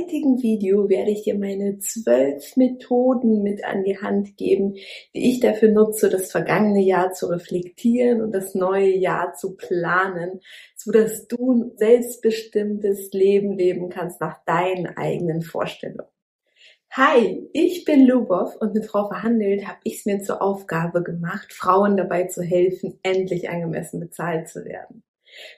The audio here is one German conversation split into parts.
Heutigen Video werde ich dir meine zwölf Methoden mit an die Hand geben, die ich dafür nutze, das vergangene Jahr zu reflektieren und das neue Jahr zu planen, so dass du ein selbstbestimmtes Leben leben kannst nach deinen eigenen Vorstellungen. Hi, ich bin Lubov und mit Frau Verhandelt habe ich es mir zur Aufgabe gemacht, Frauen dabei zu helfen, endlich angemessen bezahlt zu werden.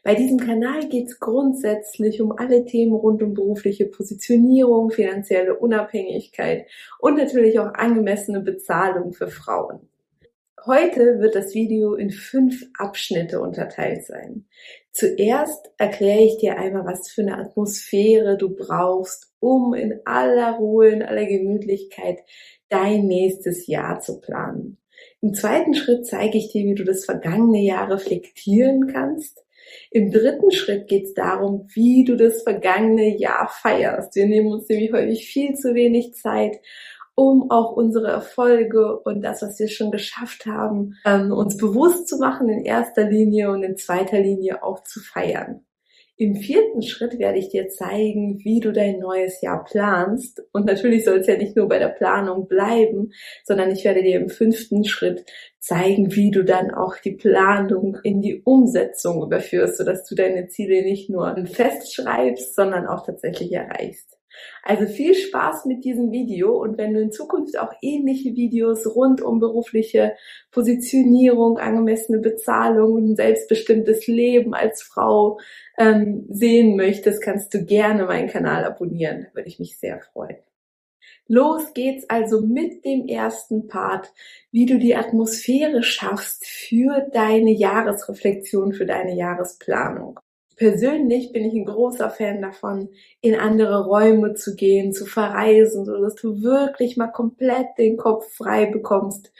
Bei diesem Kanal geht es grundsätzlich um alle Themen rund um berufliche Positionierung, finanzielle Unabhängigkeit und natürlich auch angemessene Bezahlung für Frauen. Heute wird das Video in fünf Abschnitte unterteilt sein. Zuerst erkläre ich dir einmal, was für eine Atmosphäre du brauchst, um in aller Ruhe, in aller Gemütlichkeit dein nächstes Jahr zu planen. Im zweiten Schritt zeige ich dir, wie du das vergangene Jahr reflektieren kannst. Im dritten Schritt geht es darum, wie du das vergangene Jahr feierst. Wir nehmen uns nämlich häufig viel zu wenig Zeit, um auch unsere Erfolge und das, was wir schon geschafft haben, ähm, uns bewusst zu machen in erster Linie und in zweiter Linie auch zu feiern. Im vierten Schritt werde ich dir zeigen, wie du dein neues Jahr planst. Und natürlich soll es ja nicht nur bei der Planung bleiben, sondern ich werde dir im fünften Schritt zeigen, wie du dann auch die Planung in die Umsetzung überführst, sodass du deine Ziele nicht nur festschreibst, sondern auch tatsächlich erreichst. Also viel Spaß mit diesem Video und wenn du in Zukunft auch ähnliche Videos rund um berufliche Positionierung, angemessene Bezahlung und ein selbstbestimmtes Leben als Frau ähm, sehen möchtest, kannst du gerne meinen Kanal abonnieren. Da würde ich mich sehr freuen. Los geht's also mit dem ersten Part, wie du die Atmosphäre schaffst für deine Jahresreflexion, für deine Jahresplanung. Persönlich bin ich ein großer Fan davon, in andere Räume zu gehen, zu verreisen, so dass du wirklich mal komplett den Kopf frei bekommst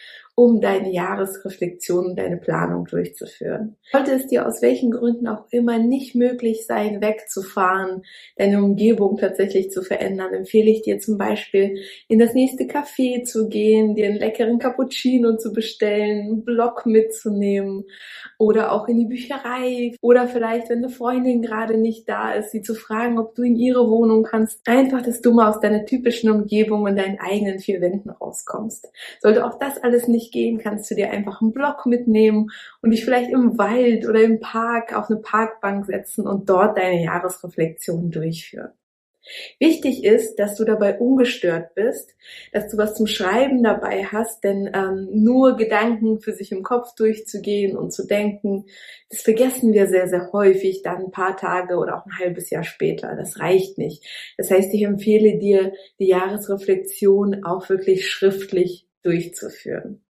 um deine Jahresreflexion, deine Planung durchzuführen. Sollte es dir aus welchen Gründen auch immer nicht möglich sein, wegzufahren, deine Umgebung tatsächlich zu verändern, empfehle ich dir zum Beispiel in das nächste Café zu gehen, dir einen leckeren Cappuccino zu bestellen, einen Blog mitzunehmen oder auch in die Bücherei oder vielleicht, wenn eine Freundin gerade nicht da ist, sie zu fragen, ob du in ihre Wohnung kannst. Einfach, dass du mal aus deiner typischen Umgebung und deinen eigenen vier Wänden rauskommst. Sollte auch das alles nicht gehen, kannst du dir einfach einen Block mitnehmen und dich vielleicht im Wald oder im Park auf eine Parkbank setzen und dort deine Jahresreflexion durchführen. Wichtig ist, dass du dabei ungestört bist, dass du was zum Schreiben dabei hast, denn ähm, nur Gedanken für sich im Kopf durchzugehen und zu denken, das vergessen wir sehr, sehr häufig dann ein paar Tage oder auch ein halbes Jahr später. Das reicht nicht. Das heißt, ich empfehle dir, die Jahresreflexion auch wirklich schriftlich durchzuführen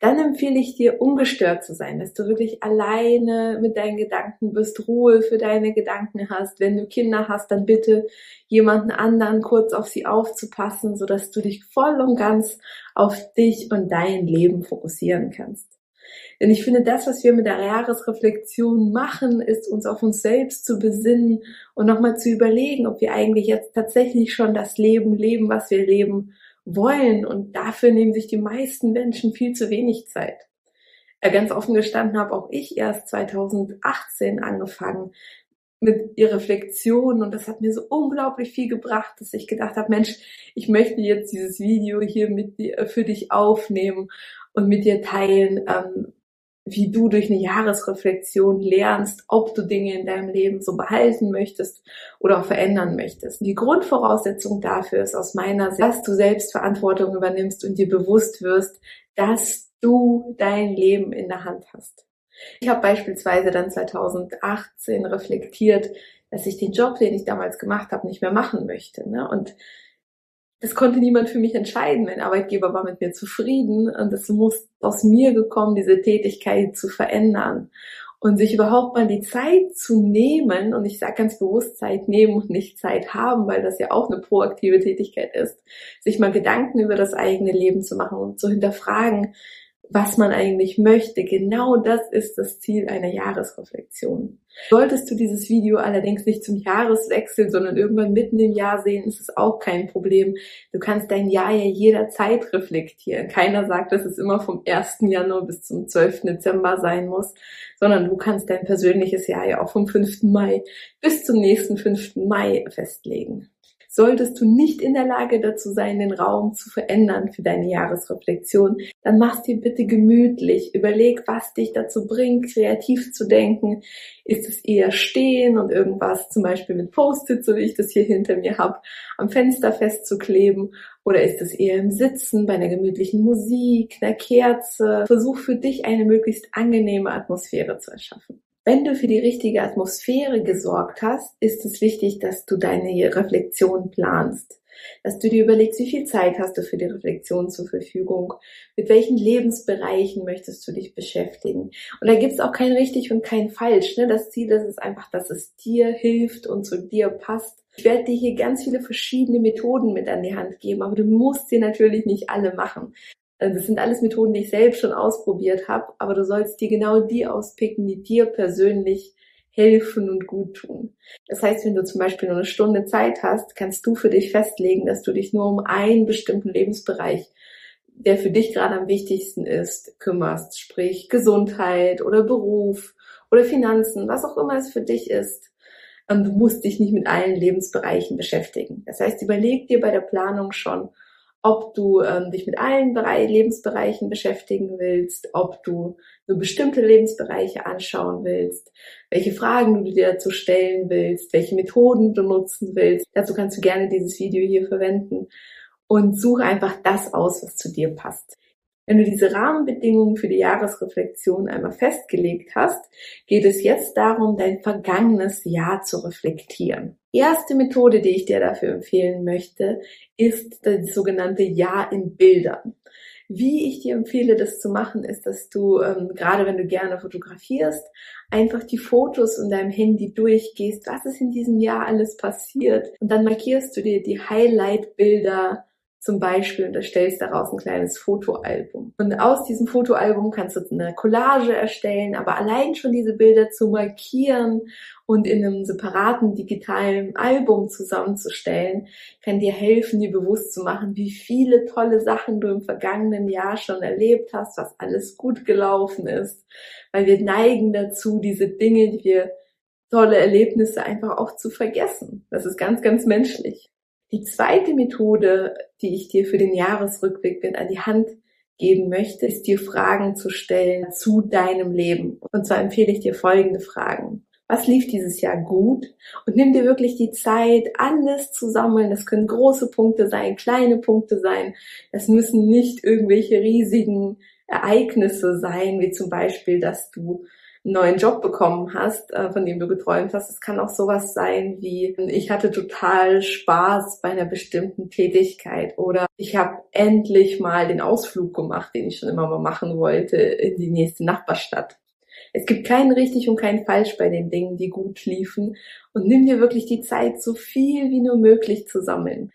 dann empfehle ich dir, ungestört zu sein, dass du wirklich alleine mit deinen Gedanken bist, Ruhe für deine Gedanken hast. Wenn du Kinder hast, dann bitte jemanden anderen kurz auf sie aufzupassen, sodass du dich voll und ganz auf dich und dein Leben fokussieren kannst. Denn ich finde, das, was wir mit der Jahresreflexion machen, ist uns auf uns selbst zu besinnen und nochmal zu überlegen, ob wir eigentlich jetzt tatsächlich schon das Leben leben, was wir leben wollen. Und dafür nehmen sich die meisten Menschen viel zu wenig Zeit. Äh, ganz offen gestanden habe auch ich erst 2018 angefangen mit Reflexion und das hat mir so unglaublich viel gebracht, dass ich gedacht habe, Mensch, ich möchte jetzt dieses Video hier mit dir, für dich aufnehmen und mit dir teilen, ähm, wie du durch eine Jahresreflexion lernst, ob du Dinge in deinem Leben so behalten möchtest oder auch verändern möchtest. Die Grundvoraussetzung dafür ist aus meiner Sicht, dass du Selbstverantwortung übernimmst und dir bewusst wirst, dass du dein Leben in der Hand hast. Ich habe beispielsweise dann 2018 reflektiert, dass ich den Job, den ich damals gemacht habe, nicht mehr machen möchte. Ne? Und das konnte niemand für mich entscheiden. Mein Arbeitgeber war mit mir zufrieden und es muss aus mir gekommen, diese Tätigkeit zu verändern. und sich überhaupt mal die Zeit zu nehmen, und ich sage ganz bewusst Zeit nehmen und nicht Zeit haben, weil das ja auch eine proaktive Tätigkeit ist, sich mal Gedanken über das eigene Leben zu machen und zu hinterfragen, was man eigentlich möchte. Genau das ist das Ziel einer Jahresreflexion. Solltest du dieses Video allerdings nicht zum Jahreswechsel, sondern irgendwann mitten im Jahr sehen, ist es auch kein Problem. Du kannst dein Jahr ja jederzeit reflektieren. Keiner sagt, dass es immer vom 1. Januar bis zum 12. Dezember sein muss, sondern du kannst dein persönliches Jahr ja auch vom 5. Mai bis zum nächsten 5. Mai festlegen. Solltest du nicht in der Lage dazu sein, den Raum zu verändern für deine Jahresreflexion, dann mach's dir bitte gemütlich. Überleg, was dich dazu bringt, kreativ zu denken. Ist es eher stehen und irgendwas zum Beispiel mit Post-it, so wie ich das hier hinter mir habe, am Fenster festzukleben? Oder ist es eher im Sitzen, bei einer gemütlichen Musik, einer Kerze? Versuch für dich eine möglichst angenehme Atmosphäre zu erschaffen. Wenn du für die richtige Atmosphäre gesorgt hast, ist es wichtig, dass du deine Reflexion planst. Dass du dir überlegst, wie viel Zeit hast du für die Reflexion zur Verfügung, mit welchen Lebensbereichen möchtest du dich beschäftigen. Und da gibt es auch kein richtig und kein falsch. Ne? Das Ziel ist es einfach, dass es dir hilft und zu dir passt. Ich werde dir hier ganz viele verschiedene Methoden mit an die Hand geben, aber du musst sie natürlich nicht alle machen. Also das sind alles Methoden, die ich selbst schon ausprobiert habe, aber du sollst dir genau die auspicken, die dir persönlich helfen und gut tun. Das heißt, wenn du zum Beispiel nur eine Stunde Zeit hast, kannst du für dich festlegen, dass du dich nur um einen bestimmten Lebensbereich, der für dich gerade am wichtigsten ist, kümmerst. Sprich Gesundheit oder Beruf oder Finanzen, was auch immer es für dich ist. Und du musst dich nicht mit allen Lebensbereichen beschäftigen. Das heißt, überleg dir bei der Planung schon, ob du ähm, dich mit allen Bereich, Lebensbereichen beschäftigen willst, ob du nur bestimmte Lebensbereiche anschauen willst, welche Fragen du dir dazu stellen willst, welche Methoden du nutzen willst. Dazu kannst du gerne dieses Video hier verwenden und suche einfach das aus, was zu dir passt. Wenn du diese Rahmenbedingungen für die Jahresreflexion einmal festgelegt hast, geht es jetzt darum, dein vergangenes Jahr zu reflektieren. Erste Methode, die ich dir dafür empfehlen möchte, ist das sogenannte Jahr in Bildern. Wie ich dir empfehle, das zu machen, ist, dass du, ähm, gerade wenn du gerne fotografierst, einfach die Fotos in deinem Handy durchgehst, was ist in diesem Jahr alles passiert. Und dann markierst du dir die Highlight-Bilder zum Beispiel und erstellst daraus ein kleines Fotoalbum. Und aus diesem Fotoalbum kannst du eine Collage erstellen, aber allein schon diese Bilder zu markieren und in einem separaten digitalen Album zusammenzustellen, kann dir helfen, dir bewusst zu machen, wie viele tolle Sachen du im vergangenen Jahr schon erlebt hast, was alles gut gelaufen ist. Weil wir neigen dazu, diese Dinge, die wir tolle Erlebnisse einfach auch zu vergessen. Das ist ganz, ganz menschlich. Die zweite Methode, die ich dir für den Jahresrückblick mit an die Hand geben möchte, ist dir Fragen zu stellen zu deinem Leben. Und zwar empfehle ich dir folgende Fragen. Was lief dieses Jahr gut? Und nimm dir wirklich die Zeit, alles zu sammeln. Das können große Punkte sein, kleine Punkte sein. Das müssen nicht irgendwelche riesigen Ereignisse sein, wie zum Beispiel, dass du neuen Job bekommen hast, äh, von dem du geträumt hast. Es kann auch sowas sein wie, ich hatte total Spaß bei einer bestimmten Tätigkeit oder ich habe endlich mal den Ausflug gemacht, den ich schon immer mal machen wollte, in die nächste Nachbarstadt. Es gibt keinen richtig und keinen falsch bei den Dingen, die gut liefen und nimm dir wirklich die Zeit, so viel wie nur möglich zu sammeln.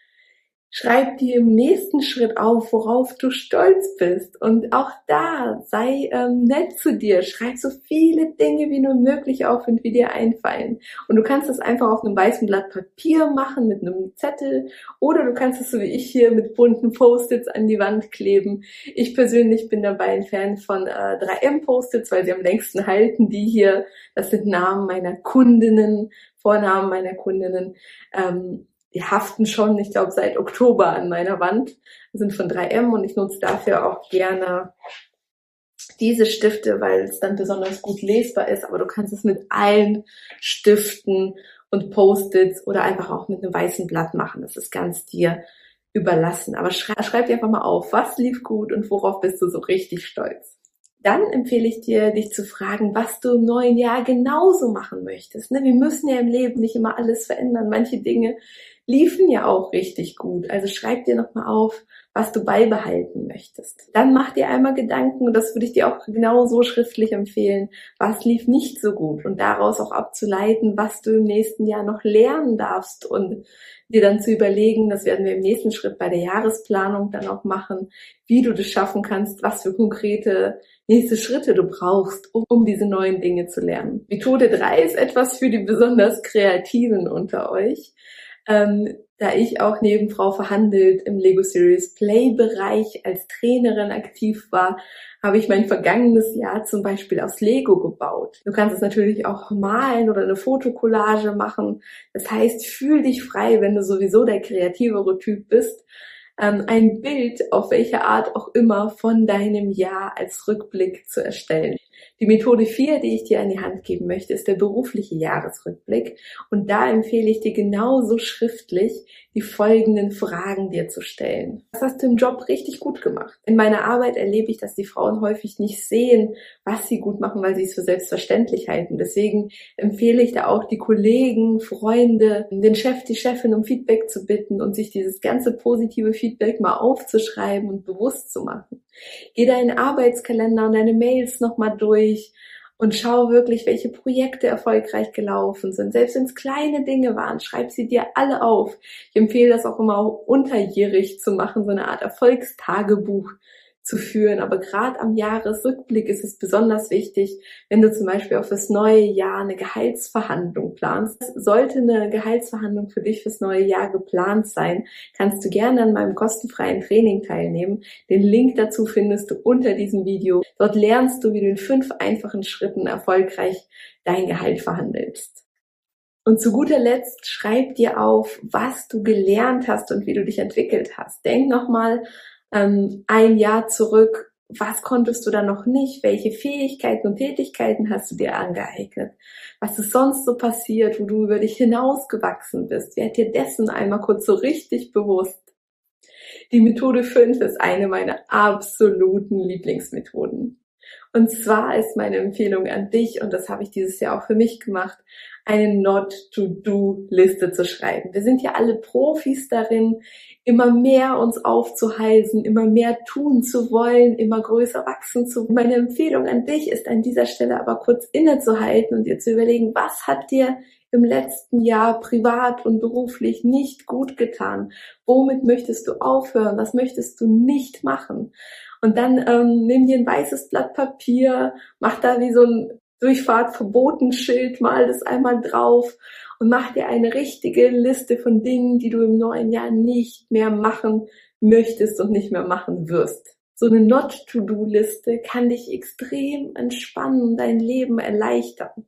Schreib dir im nächsten Schritt auf, worauf du stolz bist. Und auch da sei ähm, nett zu dir. Schreib so viele Dinge wie nur möglich auf und wie dir einfallen. Und du kannst das einfach auf einem weißen Blatt Papier machen mit einem Zettel oder du kannst es so wie ich hier mit bunten Post-its an die Wand kleben. Ich persönlich bin dabei ein Fan von äh, 3M-Post-its, weil sie am längsten halten. Die hier, das sind Namen meiner Kundinnen, Vornamen meiner Kundinnen. Ähm, die haften schon, ich glaube, seit Oktober an meiner Wand, sind von 3M und ich nutze dafür auch gerne diese Stifte, weil es dann besonders gut lesbar ist, aber du kannst es mit allen Stiften und Post-its oder einfach auch mit einem weißen Blatt machen. Das ist ganz dir überlassen. Aber schreib, schreib dir einfach mal auf, was lief gut und worauf bist du so richtig stolz. Dann empfehle ich dir, dich zu fragen, was du im neuen Jahr genauso machen möchtest. Ne? Wir müssen ja im Leben nicht immer alles verändern. Manche Dinge liefen ja auch richtig gut. Also schreib dir nochmal auf, was du beibehalten möchtest. Dann mach dir einmal Gedanken, und das würde ich dir auch genau so schriftlich empfehlen, was lief nicht so gut und daraus auch abzuleiten, was du im nächsten Jahr noch lernen darfst und dir dann zu überlegen, das werden wir im nächsten Schritt bei der Jahresplanung dann auch machen, wie du das schaffen kannst, was für konkrete nächste Schritte du brauchst, um, um diese neuen Dinge zu lernen. Methode 3 ist etwas für die besonders Kreativen unter euch. Ähm, da ich auch neben Frau verhandelt im Lego Series Play Bereich als Trainerin aktiv war, habe ich mein vergangenes Jahr zum Beispiel aus Lego gebaut. Du kannst es natürlich auch malen oder eine Fotokollage machen. Das heißt, fühl dich frei, wenn du sowieso der kreativere Typ bist, ähm, ein Bild auf welche Art auch immer von deinem Jahr als Rückblick zu erstellen. Die Methode 4, die ich dir an die Hand geben möchte, ist der berufliche Jahresrückblick. Und da empfehle ich dir genauso schriftlich die folgenden Fragen dir zu stellen. Was hast du im Job richtig gut gemacht? In meiner Arbeit erlebe ich, dass die Frauen häufig nicht sehen, was sie gut machen, weil sie es für selbstverständlich halten. Deswegen empfehle ich da auch die Kollegen, Freunde, den Chef, die Chefin um Feedback zu bitten und sich dieses ganze positive Feedback mal aufzuschreiben und bewusst zu machen. Geh deinen Arbeitskalender und deine Mails nochmal durch und schau wirklich, welche Projekte erfolgreich gelaufen sind. Selbst wenn es kleine Dinge waren, schreib sie dir alle auf. Ich empfehle das auch immer auch unterjährig zu machen, so eine Art Erfolgstagebuch zu führen. Aber gerade am Jahresrückblick ist es besonders wichtig, wenn du zum Beispiel auch fürs neue Jahr eine Gehaltsverhandlung planst. Sollte eine Gehaltsverhandlung für dich fürs neue Jahr geplant sein, kannst du gerne an meinem kostenfreien Training teilnehmen. Den Link dazu findest du unter diesem Video. Dort lernst du, wie du in fünf einfachen Schritten erfolgreich dein Gehalt verhandelst. Und zu guter Letzt schreib dir auf, was du gelernt hast und wie du dich entwickelt hast. Denk nochmal ähm, ein Jahr zurück, was konntest du da noch nicht? Welche Fähigkeiten und Tätigkeiten hast du dir angeeignet? Was ist sonst so passiert, wo du über dich hinausgewachsen bist? Werd dir dessen einmal kurz so richtig bewusst. Die Methode 5 ist eine meiner absoluten Lieblingsmethoden. Und zwar ist meine Empfehlung an dich, und das habe ich dieses Jahr auch für mich gemacht, eine Not-to-Do-Liste zu schreiben. Wir sind ja alle Profis darin, immer mehr uns aufzuhalsen, immer mehr tun zu wollen, immer größer wachsen zu. Meine Empfehlung an dich ist an dieser Stelle aber kurz innezuhalten und dir zu überlegen, was hat dir im letzten Jahr privat und beruflich nicht gut getan? Womit möchtest du aufhören? Was möchtest du nicht machen? Und dann ähm, nimm dir ein weißes Blatt Papier, mach da wie so ein Durchfahrt verboten Schild, mal das einmal drauf und mach dir eine richtige Liste von Dingen, die du im neuen Jahr nicht mehr machen möchtest und nicht mehr machen wirst. So eine Not-to-Do-Liste kann dich extrem entspannen und dein Leben erleichtern.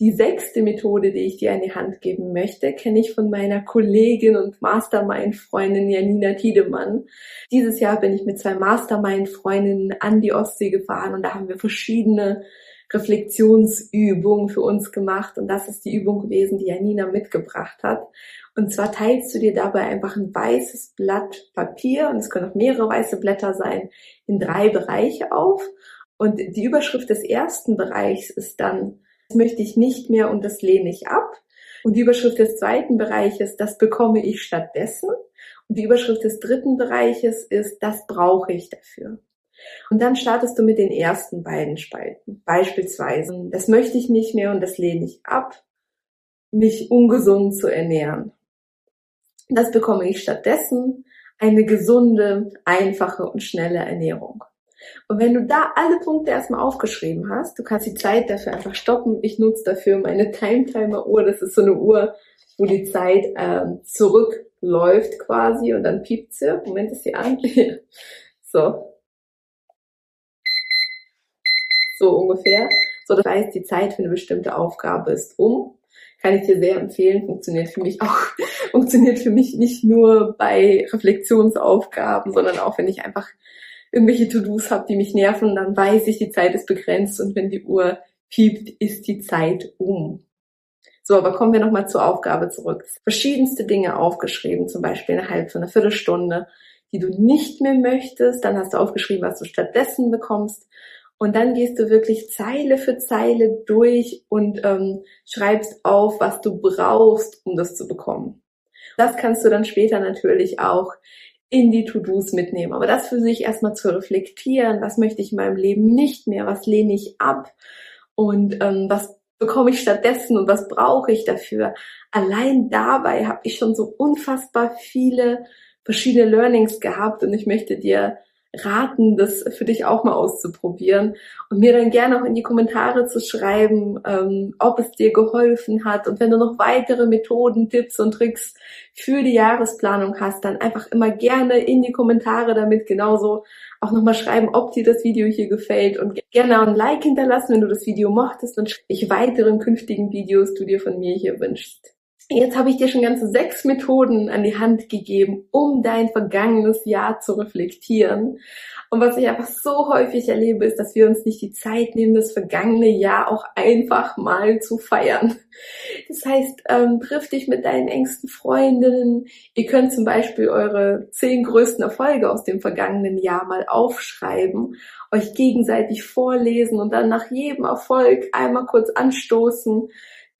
Die sechste Methode, die ich dir an die Hand geben möchte, kenne ich von meiner Kollegin und Mastermind-Freundin Janina Tiedemann. Dieses Jahr bin ich mit zwei Mastermind-Freundinnen an die Ostsee gefahren und da haben wir verschiedene Reflexionsübung für uns gemacht und das ist die Übung gewesen, die Janina mitgebracht hat. Und zwar teilst du dir dabei einfach ein weißes Blatt Papier und es können auch mehrere weiße Blätter sein, in drei Bereiche auf. Und die Überschrift des ersten Bereichs ist dann, das möchte ich nicht mehr und das lehne ich ab. Und die Überschrift des zweiten Bereiches, das bekomme ich stattdessen. Und die Überschrift des dritten Bereiches ist, das brauche ich dafür. Und dann startest du mit den ersten beiden Spalten. Beispielsweise, das möchte ich nicht mehr und das lehne ich ab, mich ungesund zu ernähren. Das bekomme ich stattdessen eine gesunde, einfache und schnelle Ernährung. Und wenn du da alle Punkte erstmal aufgeschrieben hast, du kannst die Zeit dafür einfach stoppen. Ich nutze dafür meine Time Timer Uhr. Das ist so eine Uhr, wo die Zeit ähm, zurückläuft quasi und dann piept sie. Moment, ist sie an? so, so ungefähr. So, das heißt, die Zeit für eine bestimmte Aufgabe ist um. Kann ich dir sehr empfehlen, funktioniert für mich auch, funktioniert für mich nicht nur bei Reflexionsaufgaben, sondern auch, wenn ich einfach irgendwelche To-Dos habe, die mich nerven, dann weiß ich, die Zeit ist begrenzt und wenn die Uhr piept, ist die Zeit um. So, aber kommen wir nochmal zur Aufgabe zurück. Verschiedenste Dinge aufgeschrieben, zum Beispiel innerhalb von einer Viertelstunde, die du nicht mehr möchtest. Dann hast du aufgeschrieben, was du stattdessen bekommst. Und dann gehst du wirklich Zeile für Zeile durch und ähm, schreibst auf, was du brauchst, um das zu bekommen. Das kannst du dann später natürlich auch in die To-Dos mitnehmen. Aber das für sich erstmal zu reflektieren, was möchte ich in meinem Leben nicht mehr, was lehne ich ab und ähm, was bekomme ich stattdessen und was brauche ich dafür. Allein dabei habe ich schon so unfassbar viele verschiedene Learnings gehabt und ich möchte dir raten, das für dich auch mal auszuprobieren und mir dann gerne auch in die Kommentare zu schreiben, ähm, ob es dir geholfen hat. Und wenn du noch weitere Methoden, Tipps und Tricks für die Jahresplanung hast, dann einfach immer gerne in die Kommentare damit genauso auch nochmal schreiben, ob dir das Video hier gefällt und gerne ein Like hinterlassen, wenn du das Video mochtest und welche weiteren künftigen Videos du dir von mir hier wünschst. Jetzt habe ich dir schon ganze sechs Methoden an die Hand gegeben, um dein vergangenes Jahr zu reflektieren. Und was ich einfach so häufig erlebe, ist, dass wir uns nicht die Zeit nehmen, das vergangene Jahr auch einfach mal zu feiern. Das heißt, ähm, triff dich mit deinen engsten Freundinnen. Ihr könnt zum Beispiel eure zehn größten Erfolge aus dem vergangenen Jahr mal aufschreiben, euch gegenseitig vorlesen und dann nach jedem Erfolg einmal kurz anstoßen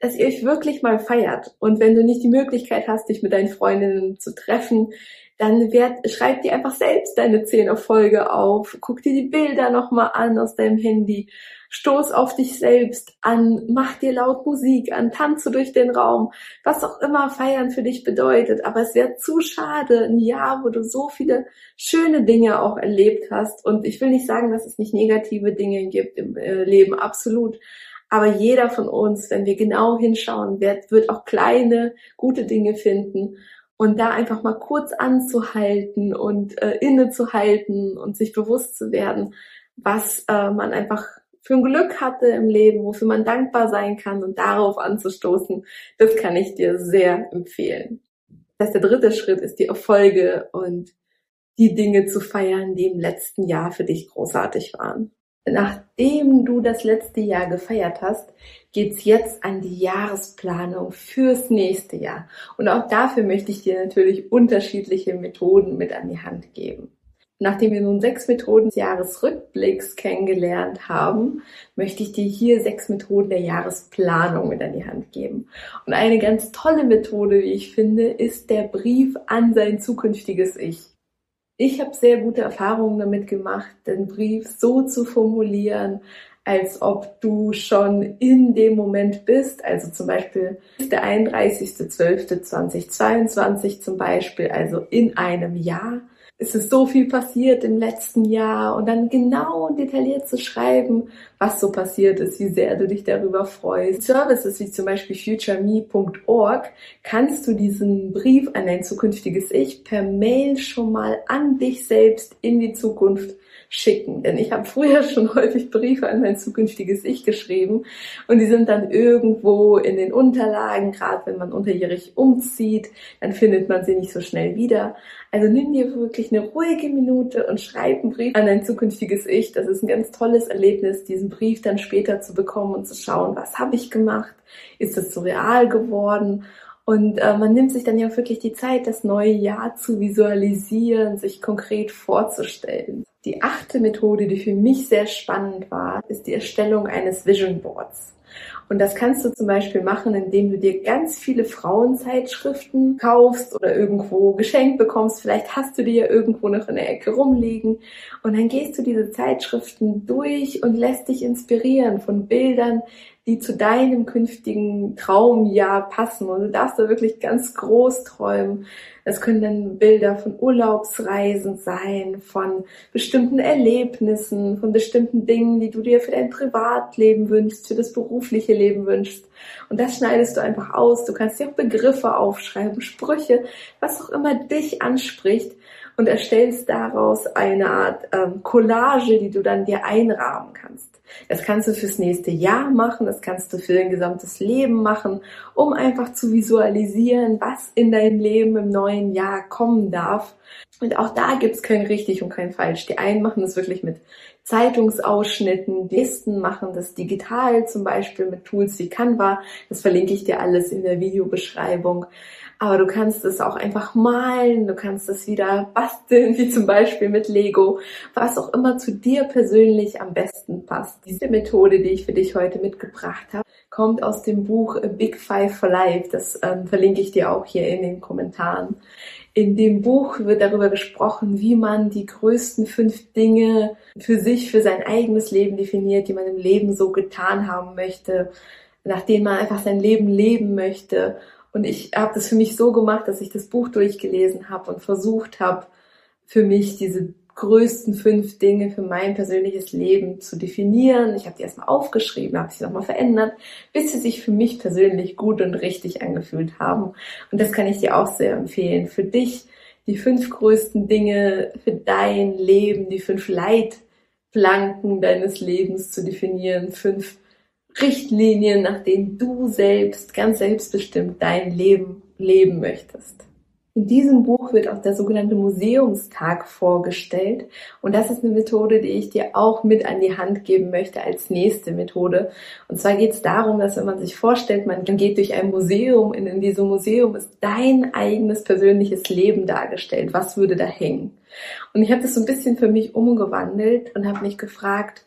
dass ihr euch wirklich mal feiert. Und wenn du nicht die Möglichkeit hast, dich mit deinen Freundinnen zu treffen, dann werd, schreib dir einfach selbst deine zehn Erfolge auf, guck dir die Bilder nochmal an aus deinem Handy, stoß auf dich selbst an, mach dir laut Musik an, tanze durch den Raum, was auch immer feiern für dich bedeutet. Aber es wäre zu schade, ein Jahr, wo du so viele schöne Dinge auch erlebt hast. Und ich will nicht sagen, dass es nicht negative Dinge gibt im äh, Leben, absolut. Aber jeder von uns, wenn wir genau hinschauen, wird, wird auch kleine, gute Dinge finden. Und da einfach mal kurz anzuhalten und äh, innezuhalten und sich bewusst zu werden, was äh, man einfach für ein Glück hatte im Leben, wofür man dankbar sein kann und darauf anzustoßen, das kann ich dir sehr empfehlen. Das heißt, der dritte Schritt ist die Erfolge und die Dinge zu feiern, die im letzten Jahr für dich großartig waren. Nachdem du das letzte Jahr gefeiert hast, geht's jetzt an die Jahresplanung fürs nächste Jahr. Und auch dafür möchte ich dir natürlich unterschiedliche Methoden mit an die Hand geben. Nachdem wir nun sechs Methoden des Jahresrückblicks kennengelernt haben, möchte ich dir hier sechs Methoden der Jahresplanung mit an die Hand geben. Und eine ganz tolle Methode, wie ich finde, ist der Brief an sein zukünftiges Ich. Ich habe sehr gute Erfahrungen damit gemacht, den Brief so zu formulieren, als ob du schon in dem Moment bist. Also zum Beispiel der 31.12.2022 zum Beispiel, also in einem Jahr es ist so viel passiert im letzten Jahr und dann genau und detailliert zu schreiben, was so passiert ist, wie sehr du dich darüber freust. Services wie zum Beispiel futureme.org kannst du diesen Brief an dein zukünftiges Ich per Mail schon mal an dich selbst in die Zukunft schicken. Denn ich habe früher schon häufig Briefe an mein zukünftiges Ich geschrieben und die sind dann irgendwo in den Unterlagen, gerade wenn man unterjährig umzieht, dann findet man sie nicht so schnell wieder. Also nimm dir wirklich eine ruhige Minute und schreib einen Brief an dein zukünftiges Ich. Das ist ein ganz tolles Erlebnis, diesen Brief dann später zu bekommen und zu schauen, was habe ich gemacht? Ist es so real geworden? Und äh, man nimmt sich dann ja wirklich die Zeit, das neue Jahr zu visualisieren, sich konkret vorzustellen. Die achte Methode, die für mich sehr spannend war, ist die Erstellung eines Vision Boards. Und das kannst du zum Beispiel machen, indem du dir ganz viele Frauenzeitschriften kaufst oder irgendwo geschenkt bekommst. Vielleicht hast du die ja irgendwo noch in der Ecke rumliegen. Und dann gehst du diese Zeitschriften durch und lässt dich inspirieren von Bildern, die zu deinem künftigen Traumjahr passen. Und du darfst da wirklich ganz groß träumen. Es können dann Bilder von Urlaubsreisen sein, von bestimmten Erlebnissen, von bestimmten Dingen, die du dir für dein Privatleben wünschst, für das berufliche Leben wünschst. Und das schneidest du einfach aus. Du kannst dir auch Begriffe aufschreiben, Sprüche, was auch immer dich anspricht und erstellst daraus eine Art ähm, Collage, die du dann dir einrahmen kannst. Das kannst du fürs nächste Jahr machen, das kannst du für dein gesamtes Leben machen, um einfach zu visualisieren, was in dein Leben im neuen Jahr kommen darf. Und auch da gibt's kein richtig und kein falsch. Die einen machen das wirklich mit Zeitungsausschnitten, nächsten machen das digital, zum Beispiel mit Tools wie Canva. Das verlinke ich dir alles in der Videobeschreibung. Aber du kannst es auch einfach malen, du kannst es wieder basteln, wie zum Beispiel mit Lego, was auch immer zu dir persönlich am besten passt. Diese Methode, die ich für dich heute mitgebracht habe, kommt aus dem Buch A Big Five for Life. Das ähm, verlinke ich dir auch hier in den Kommentaren. In dem Buch wird darüber gesprochen, wie man die größten fünf Dinge für sich, für sein eigenes Leben definiert, die man im Leben so getan haben möchte, nach denen man einfach sein Leben leben möchte. Und ich habe das für mich so gemacht, dass ich das Buch durchgelesen habe und versucht habe, für mich diese größten fünf Dinge für mein persönliches Leben zu definieren. Ich habe die erstmal aufgeschrieben, habe sie nochmal verändert, bis sie sich für mich persönlich gut und richtig angefühlt haben. Und das kann ich dir auch sehr empfehlen. Für dich die fünf größten Dinge für dein Leben, die fünf Leitplanken deines Lebens zu definieren, fünf Richtlinien, nach denen du selbst ganz selbstbestimmt dein Leben leben möchtest. In diesem Buch wird auch der sogenannte Museumstag vorgestellt und das ist eine Methode, die ich dir auch mit an die Hand geben möchte als nächste Methode. Und zwar geht es darum, dass wenn man sich vorstellt, man geht durch ein Museum und in diesem Museum ist dein eigenes persönliches Leben dargestellt. Was würde da hängen? Und ich habe das so ein bisschen für mich umgewandelt und habe mich gefragt,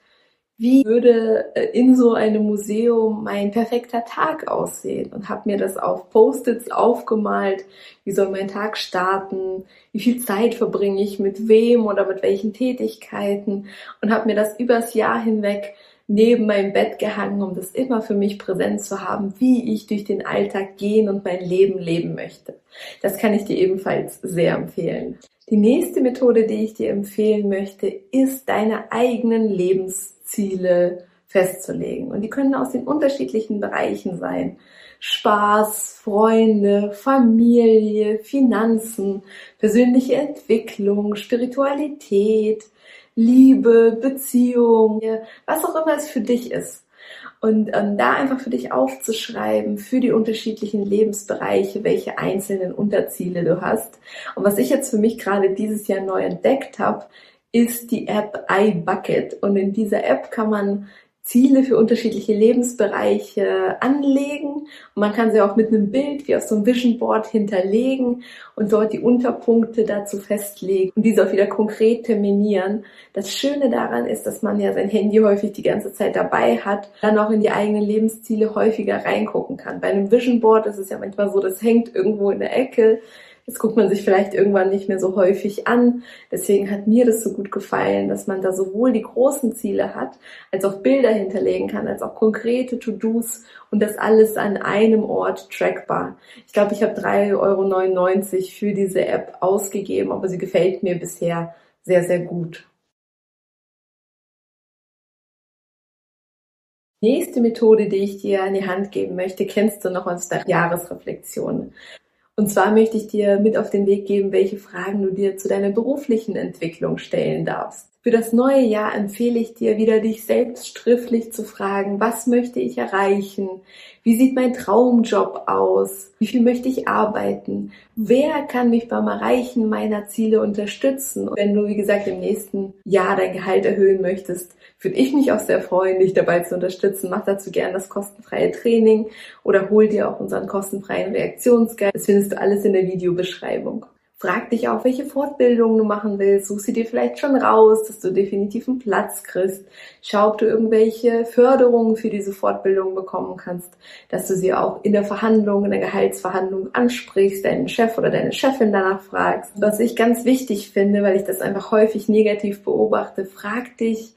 wie würde äh, in so einem Museum mein perfekter Tag aussehen und habe mir das auf Post-its aufgemalt, wie soll mein Tag starten, wie viel Zeit verbringe ich mit wem oder mit welchen Tätigkeiten und habe mir das übers Jahr hinweg neben meinem Bett gehangen, um das immer für mich präsent zu haben, wie ich durch den Alltag gehen und mein Leben leben möchte. Das kann ich dir ebenfalls sehr empfehlen. Die nächste Methode, die ich dir empfehlen möchte, ist deine eigenen Lebens Ziele festzulegen. Und die können aus den unterschiedlichen Bereichen sein. Spaß, Freunde, Familie, Finanzen, persönliche Entwicklung, Spiritualität, Liebe, Beziehung, was auch immer es für dich ist. Und ähm, da einfach für dich aufzuschreiben, für die unterschiedlichen Lebensbereiche, welche einzelnen Unterziele du hast. Und was ich jetzt für mich gerade dieses Jahr neu entdeckt habe, ist die App iBucket. Und in dieser App kann man Ziele für unterschiedliche Lebensbereiche anlegen. Und man kann sie auch mit einem Bild wie auf so einem Vision Board hinterlegen und dort die Unterpunkte dazu festlegen und diese auch wieder konkret terminieren. Das Schöne daran ist, dass man ja sein Handy häufig die ganze Zeit dabei hat, dann auch in die eigenen Lebensziele häufiger reingucken kann. Bei einem Vision Board ist es ja manchmal so, das hängt irgendwo in der Ecke das guckt man sich vielleicht irgendwann nicht mehr so häufig an. Deswegen hat mir das so gut gefallen, dass man da sowohl die großen Ziele hat, als auch Bilder hinterlegen kann, als auch konkrete To-Dos und das alles an einem Ort trackbar. Ich glaube, ich habe 3,99 Euro für diese App ausgegeben, aber sie gefällt mir bisher sehr, sehr gut. Nächste Methode, die ich dir an die Hand geben möchte, kennst du noch aus der Jahresreflexion. Und zwar möchte ich dir mit auf den Weg geben, welche Fragen du dir zu deiner beruflichen Entwicklung stellen darfst. Für das neue Jahr empfehle ich dir wieder, dich selbst schriftlich zu fragen, was möchte ich erreichen? Wie sieht mein Traumjob aus? Wie viel möchte ich arbeiten? Wer kann mich beim Erreichen meiner Ziele unterstützen? Und wenn du, wie gesagt, im nächsten Jahr dein Gehalt erhöhen möchtest, würde ich mich auch sehr freuen, dich dabei zu unterstützen. Mach dazu gerne das kostenfreie Training oder hol dir auch unseren kostenfreien Reaktionsguide. Das findest du alles in der Videobeschreibung. Frag dich auch, welche Fortbildungen du machen willst. Such sie dir vielleicht schon raus, dass du definitiv einen Platz kriegst. Schau, ob du irgendwelche Förderungen für diese Fortbildung bekommen kannst, dass du sie auch in der Verhandlung, in der Gehaltsverhandlung ansprichst, deinen Chef oder deine Chefin danach fragst. Was ich ganz wichtig finde, weil ich das einfach häufig negativ beobachte, frag dich,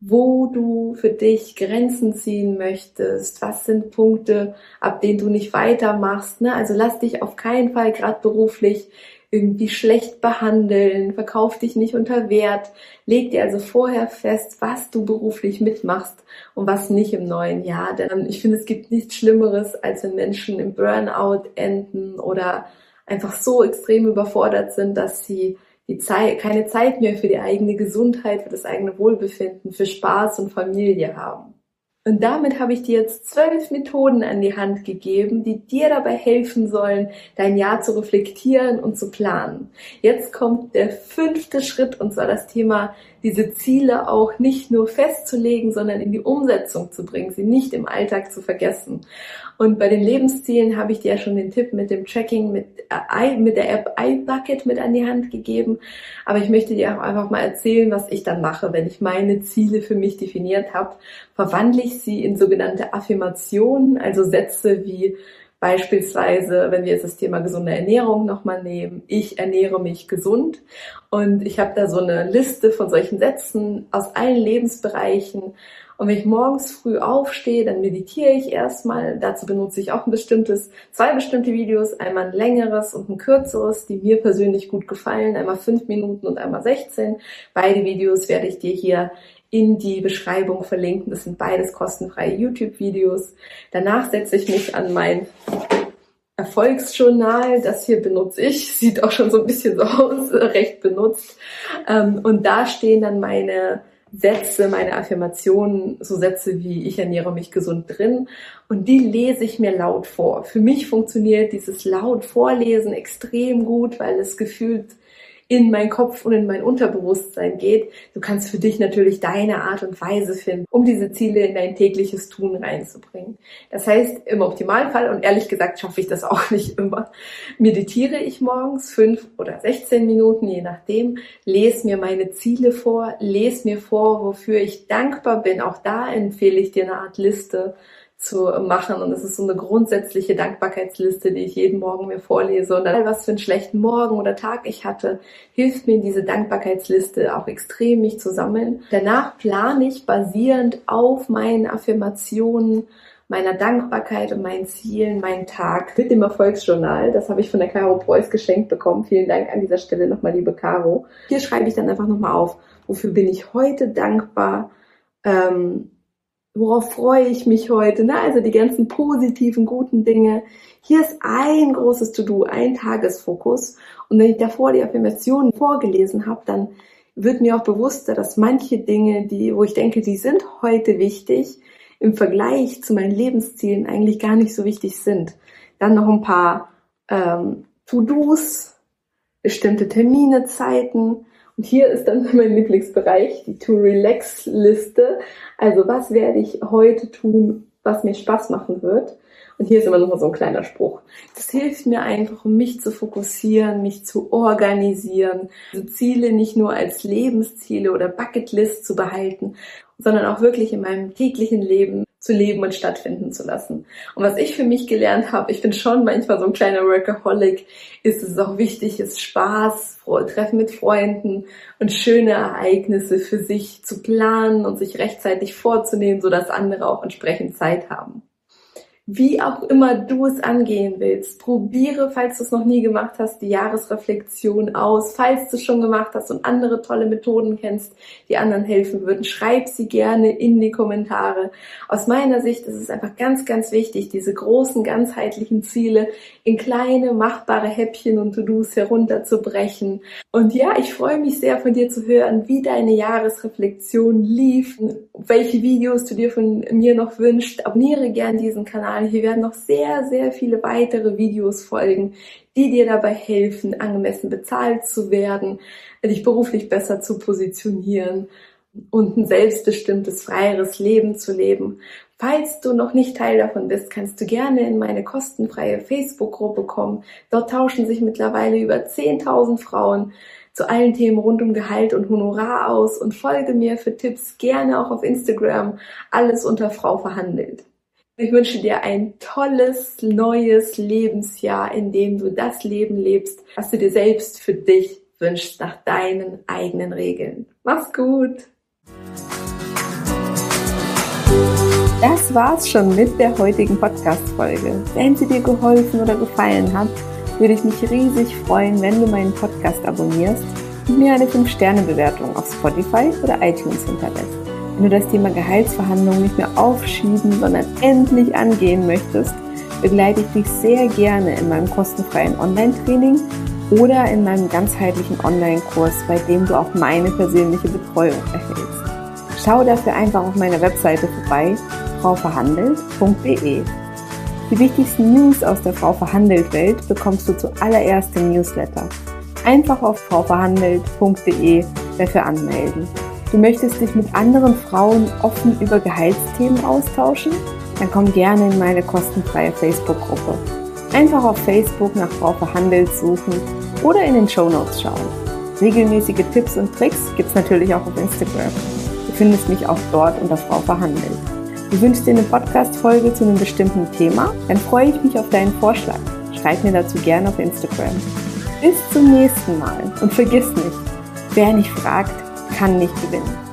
wo du für dich Grenzen ziehen möchtest, was sind Punkte, ab denen du nicht weitermachst. Ne? Also lass dich auf keinen Fall gerade beruflich irgendwie schlecht behandeln, verkauf dich nicht unter Wert, leg dir also vorher fest, was du beruflich mitmachst und was nicht im neuen Jahr. Denn ich finde, es gibt nichts Schlimmeres, als wenn Menschen im Burnout enden oder einfach so extrem überfordert sind, dass sie die Zeit, keine Zeit mehr für die eigene Gesundheit, für das eigene Wohlbefinden, für Spaß und Familie haben. Und damit habe ich dir jetzt zwölf Methoden an die Hand gegeben, die dir dabei helfen sollen, dein Jahr zu reflektieren und zu planen. Jetzt kommt der fünfte Schritt und zwar das Thema diese Ziele auch nicht nur festzulegen, sondern in die Umsetzung zu bringen, sie nicht im Alltag zu vergessen. Und bei den Lebenszielen habe ich dir ja schon den Tipp mit dem Tracking mit, äh, mit der App iBucket mit an die Hand gegeben. Aber ich möchte dir auch einfach mal erzählen, was ich dann mache, wenn ich meine Ziele für mich definiert habe. Verwandle ich sie in sogenannte Affirmationen, also Sätze wie Beispielsweise, wenn wir jetzt das Thema gesunde Ernährung nochmal nehmen, ich ernähre mich gesund und ich habe da so eine Liste von solchen Sätzen aus allen Lebensbereichen. Und wenn ich morgens früh aufstehe, dann meditiere ich erstmal. Dazu benutze ich auch ein bestimmtes, zwei bestimmte Videos, einmal ein längeres und ein kürzeres, die mir persönlich gut gefallen, einmal fünf Minuten und einmal 16. Beide Videos werde ich dir hier in die Beschreibung verlinken. Das sind beides kostenfreie YouTube-Videos. Danach setze ich mich an mein Erfolgsjournal. Das hier benutze ich. Sieht auch schon so ein bisschen so aus, recht benutzt. Ähm, und da stehen dann meine Sätze, meine Affirmationen, so Sätze wie ich ernähre mich gesund drin und die lese ich mir laut vor. Für mich funktioniert dieses laut Vorlesen extrem gut, weil es gefühlt in meinen Kopf und in mein Unterbewusstsein geht. Du kannst für dich natürlich deine Art und Weise finden, um diese Ziele in dein tägliches Tun reinzubringen. Das heißt, im Optimalfall, und ehrlich gesagt schaffe ich das auch nicht immer, meditiere ich morgens fünf oder 16 Minuten, je nachdem, lese mir meine Ziele vor, lese mir vor, wofür ich dankbar bin. Auch da empfehle ich dir eine Art Liste zu machen. Und es ist so eine grundsätzliche Dankbarkeitsliste, die ich jeden Morgen mir vorlese. Und dann, was für einen schlechten Morgen oder Tag ich hatte, hilft mir diese Dankbarkeitsliste auch extrem, mich zu sammeln. Danach plane ich basierend auf meinen Affirmationen, meiner Dankbarkeit und meinen Zielen meinen Tag mit dem Erfolgsjournal. Das habe ich von der Caro Preuß geschenkt bekommen. Vielen Dank an dieser Stelle nochmal, liebe Caro. Hier schreibe ich dann einfach nochmal auf, wofür bin ich heute dankbar, ähm, worauf freue ich mich heute, ne? also die ganzen positiven, guten Dinge. Hier ist ein großes To-Do, ein Tagesfokus. Und wenn ich davor die Affirmationen vorgelesen habe, dann wird mir auch bewusster, dass manche Dinge, die, wo ich denke, die sind heute wichtig, im Vergleich zu meinen Lebenszielen eigentlich gar nicht so wichtig sind. Dann noch ein paar ähm, To-Dos, bestimmte Termine, Zeiten, und hier ist dann mein Lieblingsbereich, die To-Relax-Liste. Also was werde ich heute tun, was mir Spaß machen wird? Und hier ist immer noch mal so ein kleiner Spruch. Das hilft mir einfach, um mich zu fokussieren, mich zu organisieren, diese Ziele nicht nur als Lebensziele oder Bucketlist zu behalten, sondern auch wirklich in meinem täglichen Leben zu leben und stattfinden zu lassen. Und was ich für mich gelernt habe, ich bin schon manchmal so ein kleiner Workaholic, ist es auch wichtig, ist Spaß, Treffen mit Freunden und schöne Ereignisse für sich zu planen und sich rechtzeitig vorzunehmen, sodass andere auch entsprechend Zeit haben wie auch immer du es angehen willst. Probiere, falls du es noch nie gemacht hast, die Jahresreflexion aus. Falls du es schon gemacht hast und andere tolle Methoden kennst, die anderen helfen würden, schreib sie gerne in die Kommentare. Aus meiner Sicht ist es einfach ganz, ganz wichtig, diese großen, ganzheitlichen Ziele in kleine, machbare Häppchen und To-Dos herunterzubrechen. Und ja, ich freue mich sehr von dir zu hören, wie deine Jahresreflexion lief, welche Videos du dir von mir noch wünschst. Abonniere gern diesen Kanal Kanal. Hier werden noch sehr, sehr viele weitere Videos folgen, die dir dabei helfen, angemessen bezahlt zu werden, dich beruflich besser zu positionieren und ein selbstbestimmtes, freieres Leben zu leben. Falls du noch nicht Teil davon bist, kannst du gerne in meine kostenfreie Facebook-Gruppe kommen. Dort tauschen sich mittlerweile über 10.000 Frauen zu allen Themen rund um Gehalt und Honorar aus und folge mir für Tipps gerne auch auf Instagram. Alles unter Frau verhandelt. Ich wünsche dir ein tolles neues Lebensjahr, in dem du das Leben lebst, was du dir selbst für dich wünschst, nach deinen eigenen Regeln. Mach's gut! Das war's schon mit der heutigen Podcast-Folge. Wenn sie dir geholfen oder gefallen hat, würde ich mich riesig freuen, wenn du meinen Podcast abonnierst und mir eine 5-Sterne-Bewertung auf Spotify oder iTunes hinterlässt. Wenn du das Thema Gehaltsverhandlungen nicht mehr aufschieben, sondern endlich angehen möchtest, begleite ich dich sehr gerne in meinem kostenfreien Online-Training oder in meinem ganzheitlichen Online-Kurs, bei dem du auch meine persönliche Betreuung erhältst. Schau dafür einfach auf meiner Webseite vorbei, frauverhandelt.de. Die wichtigsten News aus der Frau Verhandelt Welt bekommst du zuallererst im Newsletter. Einfach auf frauverhandelt.de dafür anmelden. Du möchtest dich mit anderen Frauen offen über Gehaltsthemen austauschen? Dann komm gerne in meine kostenfreie Facebook-Gruppe. Einfach auf Facebook nach Frau Verhandelt suchen oder in den Show Notes schauen. Regelmäßige Tipps und Tricks gibt's natürlich auch auf Instagram. Du findest mich auch dort unter Frau Verhandelt. Du wünschst dir eine Podcast-Folge zu einem bestimmten Thema? Dann freue ich mich auf deinen Vorschlag. Schreib mir dazu gerne auf Instagram. Bis zum nächsten Mal und vergiss nicht, wer nicht fragt, kann nicht gewinnen.